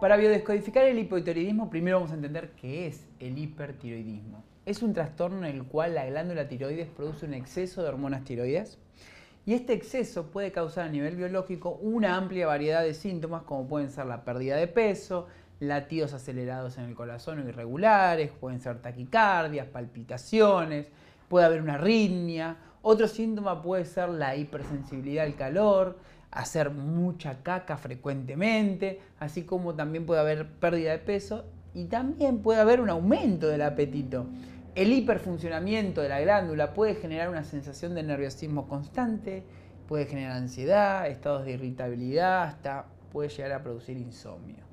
Para biodescodificar el hipotiroidismo, primero vamos a entender qué es el hipertiroidismo. Es un trastorno en el cual la glándula tiroides produce un exceso de hormonas tiroides y este exceso puede causar a nivel biológico una amplia variedad de síntomas como pueden ser la pérdida de peso, latidos acelerados en el corazón o irregulares, pueden ser taquicardias, palpitaciones, puede haber una arritmia. Otro síntoma puede ser la hipersensibilidad al calor, hacer mucha caca frecuentemente, así como también puede haber pérdida de peso y también puede haber un aumento del apetito. El hiperfuncionamiento de la glándula puede generar una sensación de nerviosismo constante, puede generar ansiedad, estados de irritabilidad, hasta puede llegar a producir insomnio.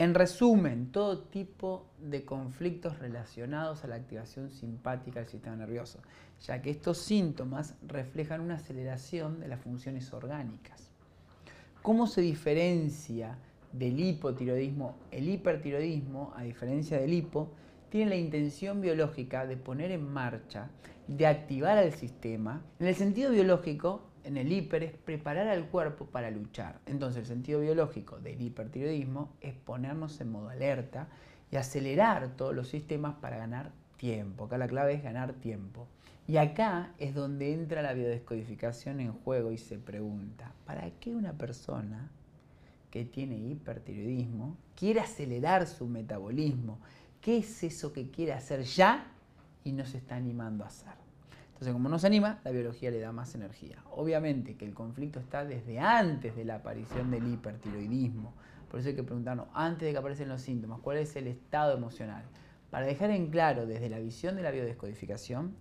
En resumen, todo tipo de conflictos relacionados a la activación simpática del sistema nervioso, ya que estos síntomas reflejan una aceleración de las funciones orgánicas. ¿Cómo se diferencia del hipotiroidismo? El hipertiroidismo, a diferencia del hipo, tiene la intención biológica de poner en marcha, de activar al sistema. En el sentido biológico, en el hiper es preparar al cuerpo para luchar. Entonces el sentido biológico del hipertiroidismo es ponernos en modo alerta y acelerar todos los sistemas para ganar tiempo. Acá la clave es ganar tiempo. Y acá es donde entra la biodescodificación en juego y se pregunta, ¿para qué una persona que tiene hipertiroidismo quiere acelerar su metabolismo? ¿Qué es eso que quiere hacer ya y no se está animando a hacer? Entonces, como no se anima, la biología le da más energía. Obviamente que el conflicto está desde antes de la aparición del hipertiroidismo. Por eso hay que preguntarnos, antes de que aparecen los síntomas, ¿cuál es el estado emocional? Para dejar en claro desde la visión de la biodescodificación,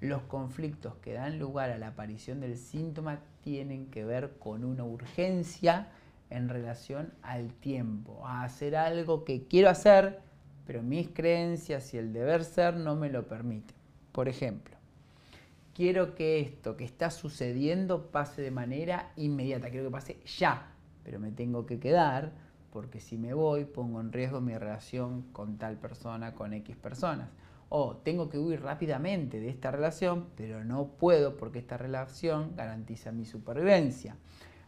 los conflictos que dan lugar a la aparición del síntoma tienen que ver con una urgencia en relación al tiempo, a hacer algo que quiero hacer, pero mis creencias y el deber ser no me lo permiten. Por ejemplo, quiero que esto que está sucediendo pase de manera inmediata, quiero que pase ya, pero me tengo que quedar porque si me voy pongo en riesgo mi relación con tal persona, con X personas. O tengo que huir rápidamente de esta relación, pero no puedo porque esta relación garantiza mi supervivencia.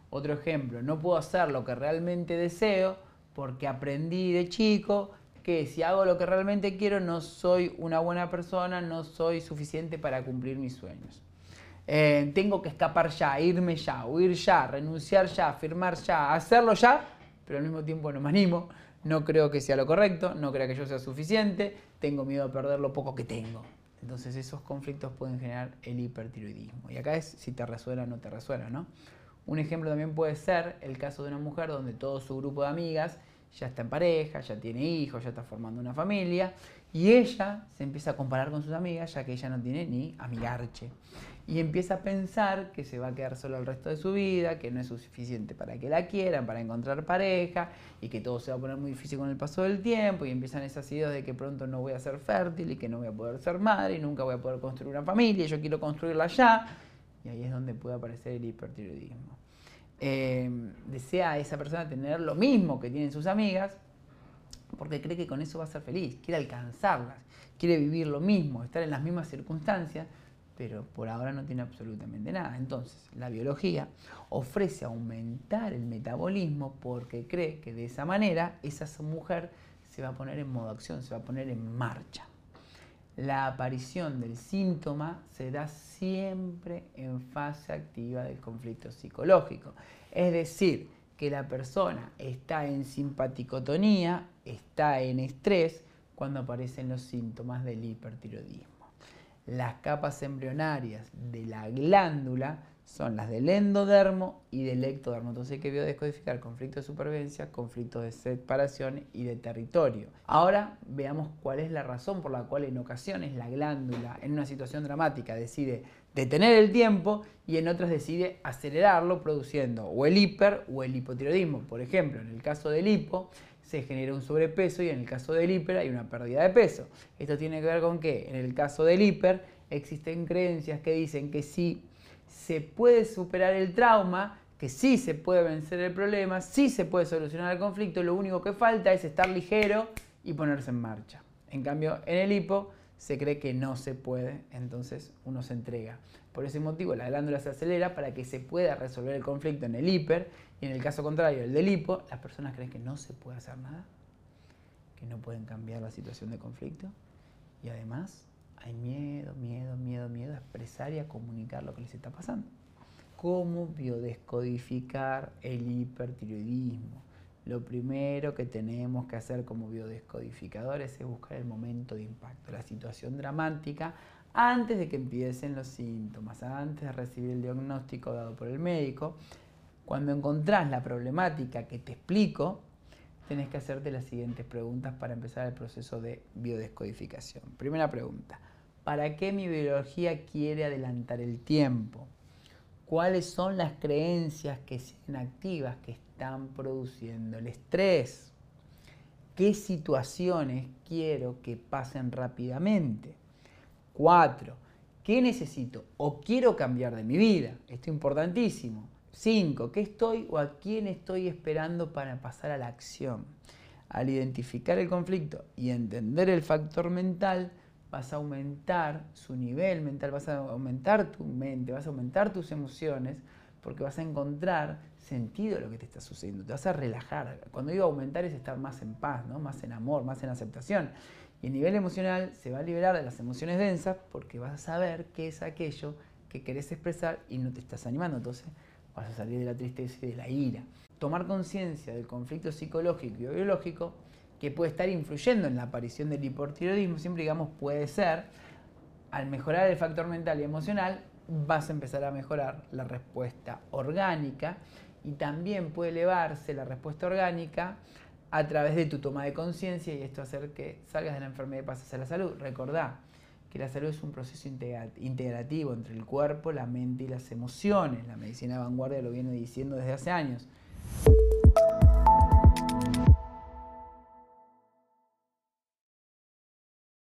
Otro ejemplo, no puedo hacer lo que realmente deseo porque aprendí de chico que si hago lo que realmente quiero no soy una buena persona, no soy suficiente para cumplir mis sueños. Eh, tengo que escapar ya, irme ya, huir ya, renunciar ya, firmar ya, hacerlo ya, pero al mismo tiempo no me animo, no creo que sea lo correcto, no creo que yo sea suficiente, tengo miedo a perder lo poco que tengo. Entonces esos conflictos pueden generar el hipertiroidismo. Y acá es si te resuena o no te resuena, ¿no? Un ejemplo también puede ser el caso de una mujer donde todo su grupo de amigas ya está en pareja, ya tiene hijos, ya está formando una familia, y ella se empieza a comparar con sus amigas, ya que ella no tiene ni amigarche. Y empieza a pensar que se va a quedar solo el resto de su vida, que no es suficiente para que la quieran, para encontrar pareja, y que todo se va a poner muy difícil con el paso del tiempo, y empiezan esas ideas de que pronto no voy a ser fértil y que no voy a poder ser madre y nunca voy a poder construir una familia, y yo quiero construirla ya. Y ahí es donde puede aparecer el hipertiroidismo. Eh, desea esa persona tener lo mismo que tienen sus amigas, porque cree que con eso va a ser feliz, quiere alcanzarlas, quiere vivir lo mismo, estar en las mismas circunstancias, pero por ahora no tiene absolutamente nada. Entonces, la biología ofrece aumentar el metabolismo porque cree que de esa manera esa mujer se va a poner en modo acción, se va a poner en marcha la aparición del síntoma se da siempre en fase activa del conflicto psicológico. Es decir, que la persona está en simpaticotonía, está en estrés cuando aparecen los síntomas del hipertiroidismo. Las capas embrionarias de la glándula son las del endodermo y del ectodermo. Entonces hay que biodescodificar conflictos de supervivencia, conflictos de separación y de territorio. Ahora veamos cuál es la razón por la cual en ocasiones la glándula en una situación dramática decide detener el tiempo y en otras decide acelerarlo produciendo o el hiper o el hipotiroidismo. Por ejemplo, en el caso del hipo se genera un sobrepeso y en el caso del hiper hay una pérdida de peso. Esto tiene que ver con que en el caso del hiper existen creencias que dicen que si se puede superar el trauma, que sí se puede vencer el problema, sí se puede solucionar el conflicto, lo único que falta es estar ligero y ponerse en marcha. En cambio, en el hipo se cree que no se puede, entonces uno se entrega. Por ese motivo la glándula se acelera para que se pueda resolver el conflicto en el hiper y en el caso contrario, el del hipo, las personas creen que no se puede hacer nada, que no pueden cambiar la situación de conflicto y además hay miedo, miedo, miedo, miedo a expresar y a comunicar lo que les está pasando. ¿Cómo biodescodificar el hipertiroidismo? Lo primero que tenemos que hacer como biodescodificadores es buscar el momento de impacto, la situación dramática, antes de que empiecen los síntomas, antes de recibir el diagnóstico dado por el médico. Cuando encontrás la problemática que te explico, tenés que hacerte las siguientes preguntas para empezar el proceso de biodescodificación. Primera pregunta, ¿para qué mi biología quiere adelantar el tiempo? ¿Cuáles son las creencias que siguen activas, que están produciendo el estrés. ¿Qué situaciones quiero que pasen rápidamente? Cuatro, ¿qué necesito o quiero cambiar de mi vida? Esto es importantísimo. Cinco, ¿qué estoy o a quién estoy esperando para pasar a la acción? Al identificar el conflicto y entender el factor mental, vas a aumentar su nivel mental, vas a aumentar tu mente, vas a aumentar tus emociones, porque vas a encontrar sentido a lo que te está sucediendo, te vas a relajar. Cuando digo aumentar es estar más en paz, ¿no? más en amor, más en aceptación. Y a nivel emocional se va a liberar de las emociones densas porque vas a saber qué es aquello que querés expresar y no te estás animando. Entonces vas a salir de la tristeza y de la ira. Tomar conciencia del conflicto psicológico y biológico que puede estar influyendo en la aparición del hipotiroidismo, siempre digamos puede ser, al mejorar el factor mental y emocional, vas a empezar a mejorar la respuesta orgánica y también puede elevarse la respuesta orgánica a través de tu toma de conciencia y esto hacer que salgas de la enfermedad y pases a la salud. Recordá que la salud es un proceso integrativo entre el cuerpo, la mente y las emociones. La medicina de vanguardia lo viene diciendo desde hace años.